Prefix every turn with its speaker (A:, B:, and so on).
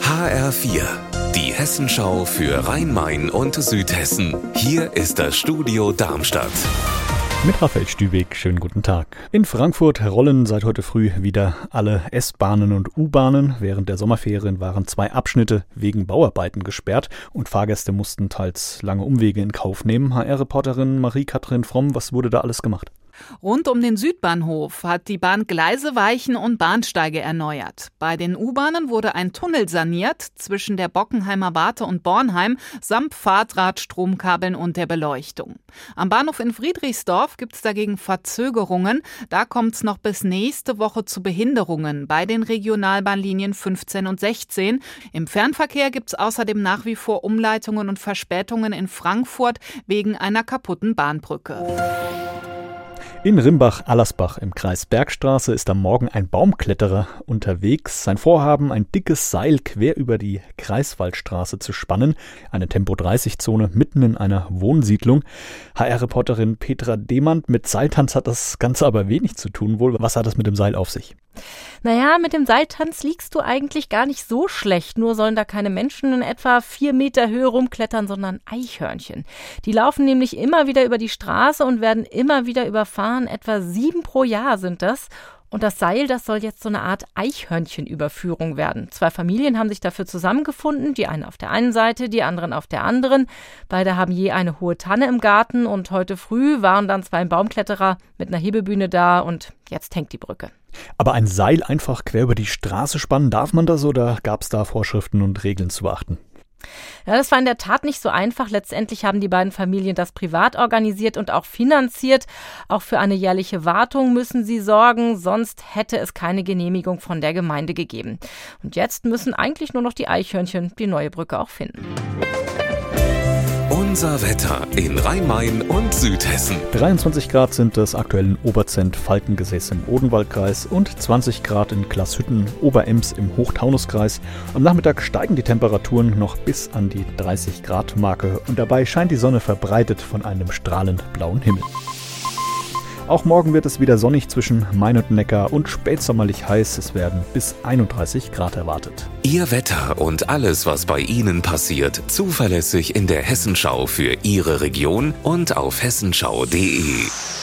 A: HR4, die Hessenschau für Rhein-Main und Südhessen. Hier ist das Studio Darmstadt.
B: Mit Raphael Stübeck, schönen guten Tag. In Frankfurt rollen seit heute früh wieder alle S-Bahnen und U-Bahnen. Während der Sommerferien waren zwei Abschnitte wegen Bauarbeiten gesperrt und Fahrgäste mussten teils lange Umwege in Kauf nehmen. HR-Reporterin Marie-Kathrin Fromm, was wurde da alles gemacht?
C: Rund um den Südbahnhof hat die Bahn Gleise, Weichen und Bahnsteige erneuert. Bei den U-Bahnen wurde ein Tunnel saniert zwischen der Bockenheimer Warte und Bornheim samt Fahrdraht, Stromkabeln und der Beleuchtung. Am Bahnhof in Friedrichsdorf gibt es dagegen Verzögerungen. Da kommt es noch bis nächste Woche zu Behinderungen bei den Regionalbahnlinien 15 und 16. Im Fernverkehr gibt es außerdem nach wie vor Umleitungen und Verspätungen in Frankfurt wegen einer kaputten Bahnbrücke.
B: In Rimbach-Allersbach im Kreis Bergstraße ist am Morgen ein Baumkletterer unterwegs. Sein Vorhaben, ein dickes Seil quer über die Kreiswaldstraße zu spannen. Eine Tempo-30-Zone mitten in einer Wohnsiedlung. HR-Reporterin Petra Demand mit Seiltanz hat das Ganze aber wenig zu tun wohl. Was hat das mit dem Seil auf sich?
D: Naja, mit dem Seiltanz liegst du eigentlich gar nicht so schlecht. Nur sollen da keine Menschen in etwa vier Meter Höhe rumklettern, sondern Eichhörnchen. Die laufen nämlich immer wieder über die Straße und werden immer wieder überfahren. Etwa sieben pro Jahr sind das. Und das Seil, das soll jetzt so eine Art Eichhörnchenüberführung werden. Zwei Familien haben sich dafür zusammengefunden, die eine auf der einen Seite, die anderen auf der anderen. Beide haben je eine hohe Tanne im Garten und heute früh waren dann zwei Baumkletterer mit einer Hebebühne da und jetzt hängt die Brücke.
B: Aber ein Seil einfach quer über die Straße spannen, darf man das oder gab es da Vorschriften und Regeln zu beachten?
D: Ja, das war in der Tat nicht so einfach. Letztendlich haben die beiden Familien das privat organisiert und auch finanziert. Auch für eine jährliche Wartung müssen sie sorgen, sonst hätte es keine Genehmigung von der Gemeinde gegeben. Und jetzt müssen eigentlich nur noch die Eichhörnchen die neue Brücke auch finden.
A: Unser Wetter in Rhein-Main und Südhessen.
B: 23 Grad sind es aktuell in Oberzent, Falkengesäß im Odenwaldkreis und 20 Grad in Glashütten, Oberems im Hochtaunuskreis. Am Nachmittag steigen die Temperaturen noch bis an die 30 Grad Marke und dabei scheint die Sonne verbreitet von einem strahlend blauen Himmel. Auch morgen wird es wieder sonnig zwischen Main und Neckar und spätsommerlich heiß. Es werden bis 31 Grad erwartet.
A: Ihr Wetter und alles, was bei Ihnen passiert, zuverlässig in der Hessenschau für Ihre Region und auf hessenschau.de.